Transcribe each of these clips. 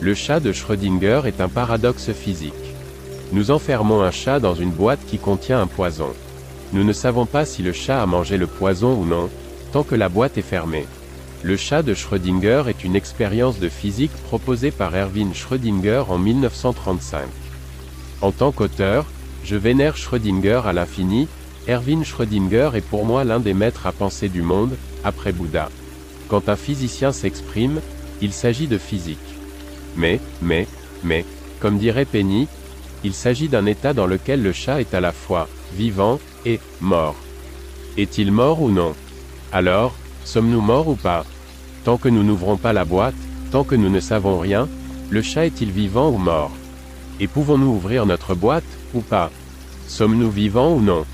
Le chat de Schrödinger est un paradoxe physique. Nous enfermons un chat dans une boîte qui contient un poison. Nous ne savons pas si le chat a mangé le poison ou non, tant que la boîte est fermée. Le chat de Schrödinger est une expérience de physique proposée par Erwin Schrödinger en 1935. En tant qu'auteur, je vénère Schrödinger à l'infini, Erwin Schrödinger est pour moi l'un des maîtres à penser du monde, après Bouddha. Quand un physicien s'exprime, il s'agit de physique. Mais, mais, mais, comme dirait Penny, il s'agit d'un état dans lequel le chat est à la fois vivant et mort. Est-il mort ou non? Alors, sommes-nous morts ou pas? Tant que nous n'ouvrons pas la boîte, tant que nous ne savons rien, le chat est-il vivant ou mort? Et pouvons-nous ouvrir notre boîte, ou pas? Sommes-nous vivants ou non?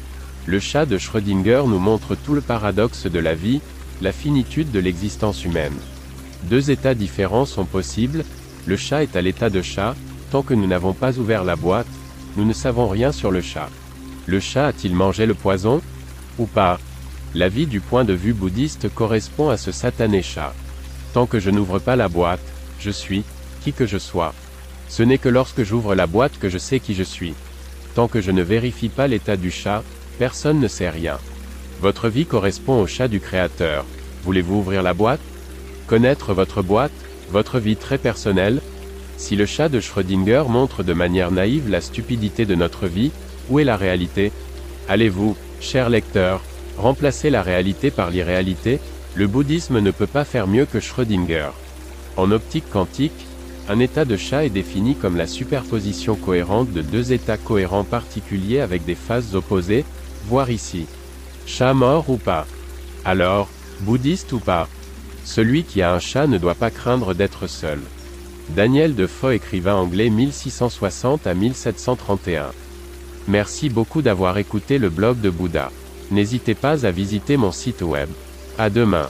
Le chat de Schrödinger nous montre tout le paradoxe de la vie, la finitude de l'existence humaine. Deux états différents sont possibles, le chat est à l'état de chat, tant que nous n'avons pas ouvert la boîte, nous ne savons rien sur le chat. Le chat a-t-il mangé le poison? Ou pas? La vie du point de vue bouddhiste correspond à ce satané chat. Tant que je n'ouvre pas la boîte, je suis, qui que je sois. Ce n'est que lorsque j'ouvre la boîte que je sais qui je suis. Tant que je ne vérifie pas l'état du chat, personne ne sait rien. Votre vie correspond au chat du Créateur. Voulez-vous ouvrir la boîte? Connaître votre boîte, votre vie très personnelle. Si le chat de Schrödinger montre de manière naïve la stupidité de notre vie, où est la réalité? Allez-vous, cher lecteur, remplacer la réalité par l'irréalité? Le bouddhisme ne peut pas faire mieux que Schrödinger. En optique quantique, un état de chat est défini comme la superposition cohérente de deux états cohérents particuliers avec des phases opposées, voir ici. Chat mort ou pas? Alors, bouddhiste ou pas? Celui qui a un chat ne doit pas craindre d'être seul. Daniel Defoe écrivain anglais 1660 à 1731. Merci beaucoup d'avoir écouté le blog de Bouddha. N'hésitez pas à visiter mon site web. À demain.